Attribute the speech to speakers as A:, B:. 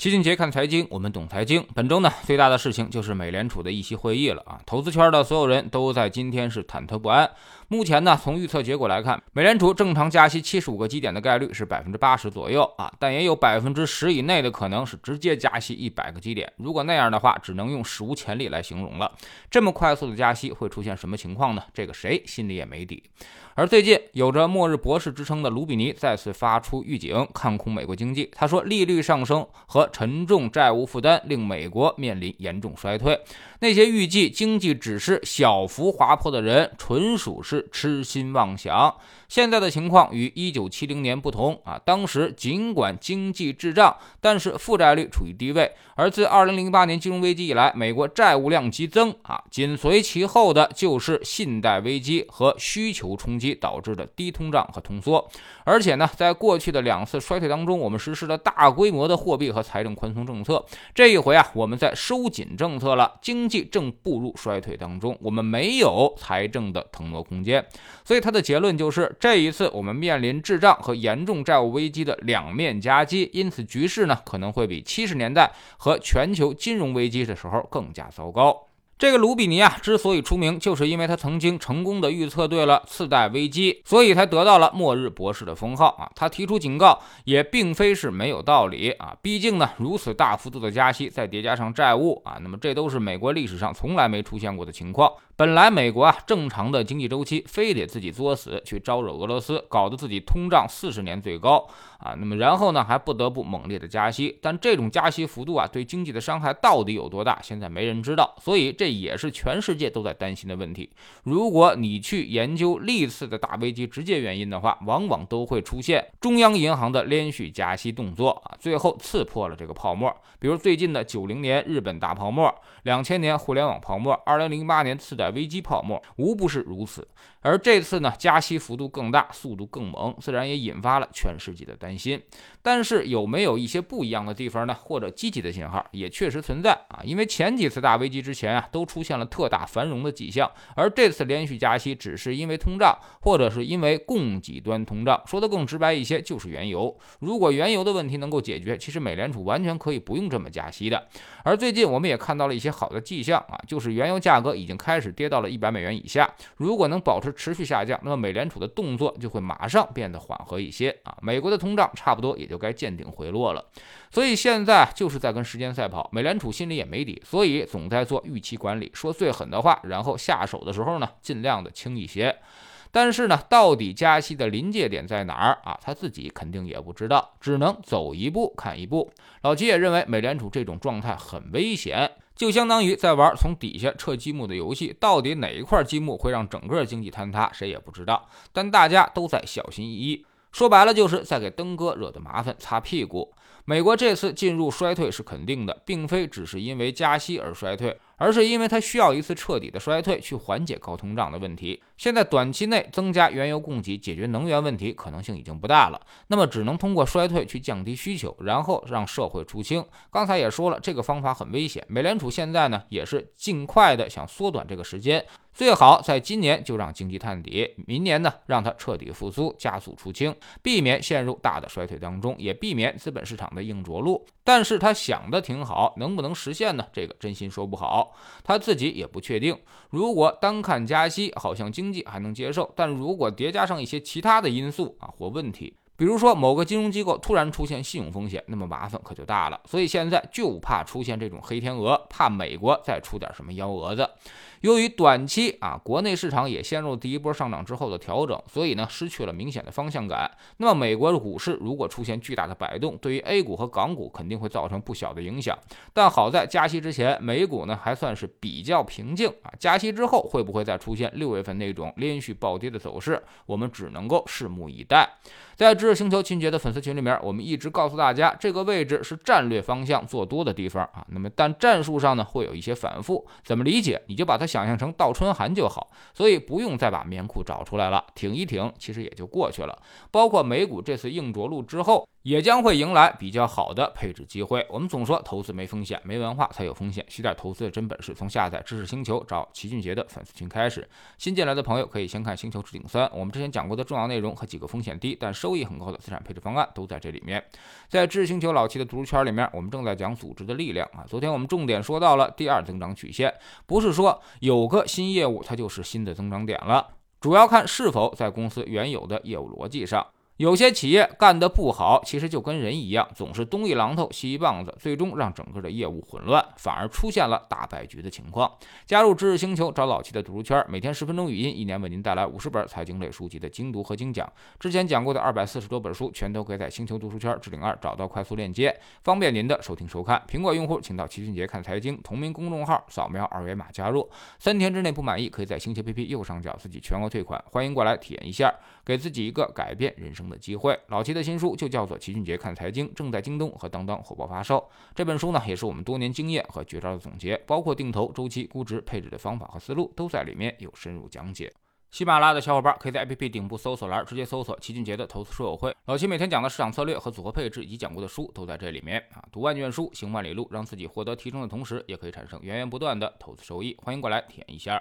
A: 齐俊杰看财经，我们懂财经。本周呢，最大的事情就是美联储的议息会议了啊！投资圈的所有人都在今天是忐忑不安。目前呢，从预测结果来看，美联储正常加息七十五个基点的概率是百分之八十左右啊，但也有百分之十以内的可能是直接加息一百个基点。如果那样的话，只能用史无前例来形容了。这么快速的加息会出现什么情况呢？这个谁心里也没底。而最近有着“末日博士”之称的卢比尼再次发出预警，看空美国经济。他说，利率上升和沉重债务负担令美国面临严重衰退。那些预计经济只是小幅滑坡的人，纯属是痴心妄想。现在的情况与一九七零年不同啊，当时尽管经济滞胀，但是负债率处于低位。而自二零零八年金融危机以来，美国债务量激增啊，紧随其后的就是信贷危机和需求冲击导致的低通胀和通缩。而且呢，在过去的两次衰退当中，我们实施了大规模的货币和财财政宽松政策。这一回啊，我们在收紧政策了，经济正步入衰退当中，我们没有财政的腾挪空间。所以他的结论就是。这一次，我们面临滞胀和严重债务危机的两面夹击，因此局势呢可能会比七十年代和全球金融危机的时候更加糟糕。这个卢比尼啊，之所以出名，就是因为他曾经成功的预测对了次贷危机，所以才得到了“末日博士”的封号啊。他提出警告也并非是没有道理啊，毕竟呢，如此大幅度的加息，再叠加上债务啊，那么这都是美国历史上从来没出现过的情况。本来美国啊正常的经济周期，非得自己作死去招惹俄罗斯，搞得自己通胀四十年最高啊，那么然后呢还不得不猛烈的加息，但这种加息幅度啊对经济的伤害到底有多大，现在没人知道，所以这也是全世界都在担心的问题。如果你去研究历次的大危机直接原因的话，往往都会出现中央银行的连续加息动作啊，最后刺破了这个泡沫。比如最近的九零年日本大泡沫，两千年互联网泡沫，二零零八年次贷。危机泡沫无不是如此，而这次呢，加息幅度更大，速度更猛，自然也引发了全世界的担心。但是有没有一些不一样的地方呢？或者积极的信号也确实存在啊，因为前几次大危机之前啊，都都出现了特大繁荣的迹象，而这次连续加息只是因为通胀，或者是因为供给端通胀。说的更直白一些，就是原油。如果原油的问题能够解决，其实美联储完全可以不用这么加息的。而最近我们也看到了一些好的迹象啊，就是原油价格已经开始跌到了一百美元以下。如果能保持持续下降，那么美联储的动作就会马上变得缓和一些啊。美国的通胀差不多也。就该见顶回落了，所以现在就是在跟时间赛跑。美联储心里也没底，所以总在做预期管理，说最狠的话，然后下手的时候呢，尽量的轻一些。但是呢，到底加息的临界点在哪儿啊？他自己肯定也不知道，只能走一步看一步。老齐也认为，美联储这种状态很危险，就相当于在玩从底下撤积木的游戏。到底哪一块积木会让整个经济坍塌，谁也不知道。但大家都在小心翼翼。说白了，就是在给登哥惹的麻烦擦屁股。美国这次进入衰退是肯定的，并非只是因为加息而衰退。而是因为它需要一次彻底的衰退去缓解高通胀的问题。现在短期内增加原油供给解决能源问题可能性已经不大了，那么只能通过衰退去降低需求，然后让社会出清。刚才也说了，这个方法很危险。美联储现在呢也是尽快的想缩短这个时间，最好在今年就让经济探底，明年呢让它彻底复苏，加速出清，避免陷入大的衰退当中，也避免资本市场的硬着陆。但是他想的挺好，能不能实现呢？这个真心说不好。他自己也不确定。如果单看加息，好像经济还能接受；但如果叠加上一些其他的因素啊或问题，比如说某个金融机构突然出现信用风险，那么麻烦可就大了。所以现在就怕出现这种黑天鹅，怕美国再出点什么幺蛾子。由于短期啊，国内市场也陷入第一波上涨之后的调整，所以呢失去了明显的方向感。那么美国的股市如果出现巨大的摆动，对于 A 股和港股肯定会造成不小的影响。但好在加息之前，美股呢还算是比较平静啊。加息之后会不会再出现六月份那种连续暴跌的走势，我们只能够拭目以待。在之星球秦杰的粉丝群里面，我们一直告诉大家，这个位置是战略方向做多的地方啊。那么但战术上呢会有一些反复，怎么理解？你就把它。想象成倒春寒就好，所以不用再把棉裤找出来了，挺一挺，其实也就过去了。包括美股这次硬着陆之后，也将会迎来比较好的配置机会。我们总说投资没风险，没文化才有风险。学点投资的真本事，从下载知识星球找齐俊杰的粉丝群开始。新进来的朋友可以先看《星球置顶三》，我们之前讲过的重要内容和几个风险低但收益很高的资产配置方案都在这里面。在知识星球老齐的读书圈里面，我们正在讲组织的力量啊。昨天我们重点说到了第二增长曲线，不是说有个新业务它就是新的增长点了，主要看是否在公司原有的业务逻辑上。有些企业干得不好，其实就跟人一样，总是东一榔头西一棒子，最终让整个的业务混乱，反而出现了大败局的情况。加入知识星球，找老齐的读书圈，每天十分钟语音，一年为您带来五十本财经类书籍的精读和精讲。之前讲过的二百四十多本书，全都可以在星球读书圈置顶二找到快速链接，方便您的收听收看。苹果用户请到齐俊杰看财经同名公众号，扫描二维码加入。三天之内不满意，可以在星球 APP 右上角自己全额退款。欢迎过来体验一下，给自己一个改变人生。的机会，老齐的新书就叫做《齐俊杰看财经》，正在京东和当当火爆发售。这本书呢，也是我们多年经验和绝招的总结，包括定投、周期、估值、配置的方法和思路，都在里面有深入讲解。喜马拉雅的小伙伴可以在 APP 顶部搜索栏直接搜索齐俊杰的投资书友会。老齐每天讲的市场策略和组合配置，以及讲过的书都在这里面啊。读万卷书，行万里路，让自己获得提升的同时，也可以产生源源不断的投资收益。欢迎过来体验一下。